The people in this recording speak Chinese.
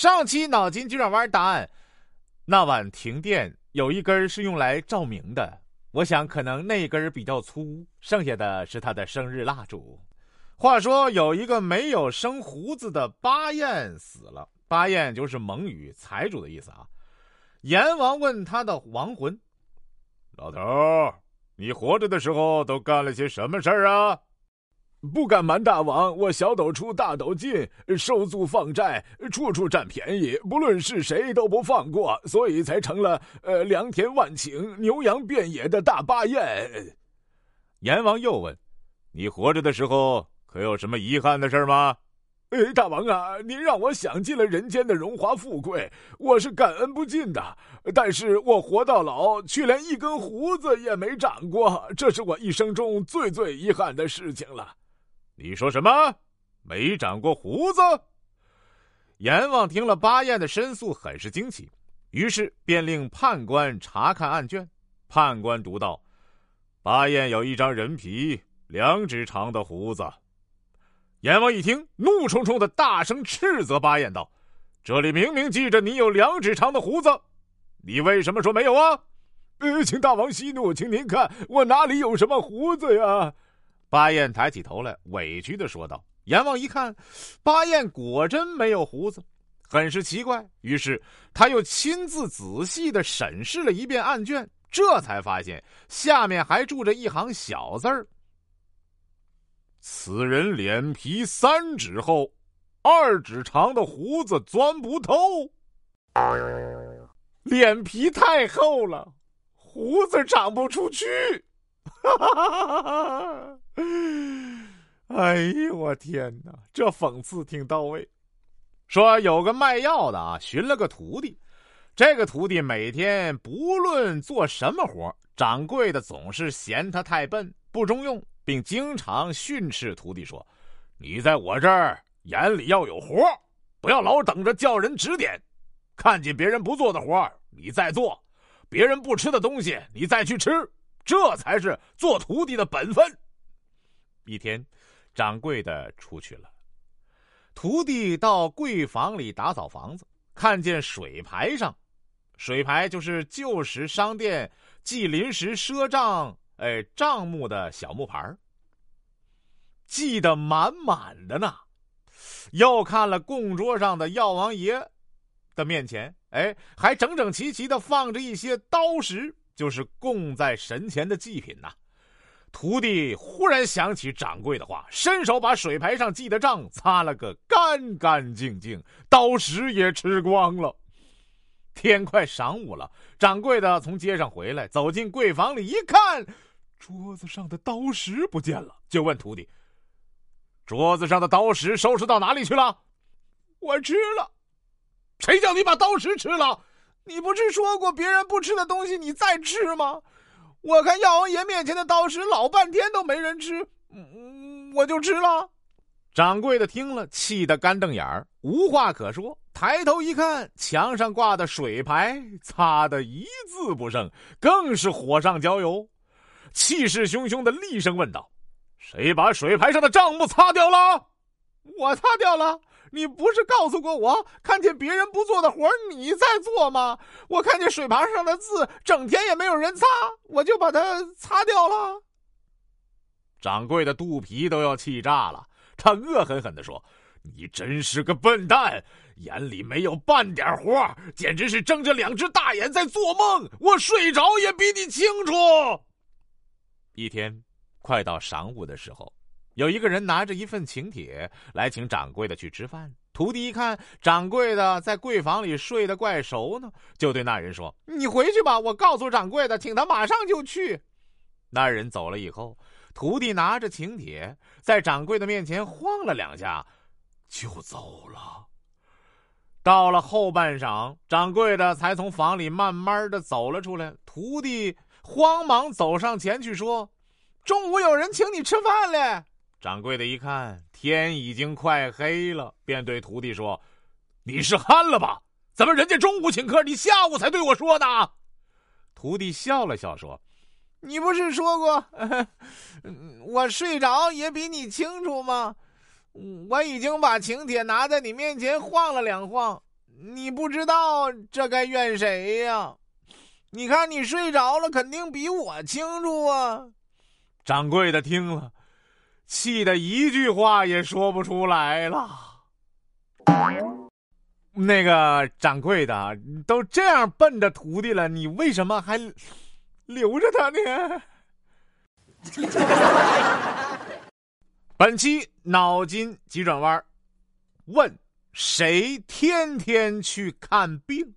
上期脑筋急转弯答案：那晚停电有一根是用来照明的，我想可能那根比较粗，剩下的是他的生日蜡烛。话说有一个没有生胡子的巴彦死了，巴彦就是蒙语财主的意思啊。阎王问他的亡魂：“老头，你活着的时候都干了些什么事儿啊？”不敢瞒大王，我小斗出大斗进，收租放债，处处占便宜，不论是谁都不放过，所以才成了呃良田万顷、牛羊遍野的大巴彦。阎王又问：“你活着的时候可有什么遗憾的事吗？”呃，大王啊，您让我享尽了人间的荣华富贵，我是感恩不尽的。但是我活到老，却连一根胡子也没长过，这是我一生中最最遗憾的事情了。你说什么？没长过胡子？阎王听了巴彦的申诉，很是惊奇，于是便令判官查看案卷。判官读道：“巴彦有一张人皮两指长的胡子。”阎王一听，怒冲冲的大声斥责巴彦道：“这里明明记着你有两指长的胡子，你为什么说没有啊？”呃，请大王息怒，请您看我哪里有什么胡子呀？巴彦抬起头来，委屈的说道：“阎王一看，巴彦果真没有胡子，很是奇怪。于是他又亲自仔细的审视了一遍案卷，这才发现下面还注着一行小字儿：此人脸皮三指厚，二指长的胡子钻不透。脸皮太厚了，胡子长不出去。”哈哈哈哈哈！哎呦我天哪，这讽刺挺到位。说有个卖药的啊，寻了个徒弟，这个徒弟每天不论做什么活，掌柜的总是嫌他太笨不中用，并经常训斥徒弟说：“你在我这儿眼里要有活，不要老等着叫人指点。看见别人不做的活，你再做；别人不吃的东西，你再去吃。”这才是做徒弟的本分。一天，掌柜的出去了，徒弟到柜房里打扫房子，看见水牌上，水牌就是旧时商店记临时赊账哎账目的小木牌记得满满的呢。又看了供桌上的药王爷的面前，哎，还整整齐齐的放着一些刀石。就是供在神前的祭品呐。徒弟忽然想起掌柜的话，伸手把水牌上记的账擦了个干干净净，刀石也吃光了。天快晌午了，掌柜的从街上回来，走进柜房里一看，桌子上的刀石不见了，就问徒弟：“桌子上的刀石收拾到哪里去了？”“我吃了。”“谁叫你把刀石吃了？”你不是说过别人不吃的东西你再吃吗？我看药王爷面前的刀石老半天都没人吃，嗯，我就吃了。掌柜的听了，气得干瞪眼儿，无话可说。抬头一看，墙上挂的水牌擦得一字不剩，更是火上浇油，气势汹汹的厉声问道：“谁把水牌上的账目擦掉了？”“我擦掉了。”你不是告诉过我，看见别人不做的活你在做吗？我看见水盘上的字，整天也没有人擦，我就把它擦掉了。掌柜的肚皮都要气炸了，他恶狠狠地说：“你真是个笨蛋，眼里没有半点活，简直是睁着两只大眼在做梦。我睡着也比你清楚。”一天，快到晌午的时候。有一个人拿着一份请帖来请掌柜的去吃饭。徒弟一看掌柜的在柜房里睡得怪熟呢，就对那人说：“你回去吧，我告诉掌柜的，请他马上就去。”那人走了以后，徒弟拿着请帖在掌柜的面前晃了两下，就走了。到了后半晌，掌柜的才从房里慢慢的走了出来。徒弟慌忙走上前去说：“中午有人请你吃饭嘞。”掌柜的一看天已经快黑了，便对徒弟说：“你是憨了吧？怎么人家中午请客，你下午才对我说呢？”徒弟笑了笑说：“你不是说过，我睡着也比你清楚吗？我已经把请帖拿在你面前晃了两晃，你不知道这该怨谁呀？你看你睡着了，肯定比我清楚啊！掌柜的听了，气得一句话也说不出来了。那个掌柜的都这样奔着徒弟了，你为什么还留着他呢？本期脑筋急转弯，问谁天天去看病？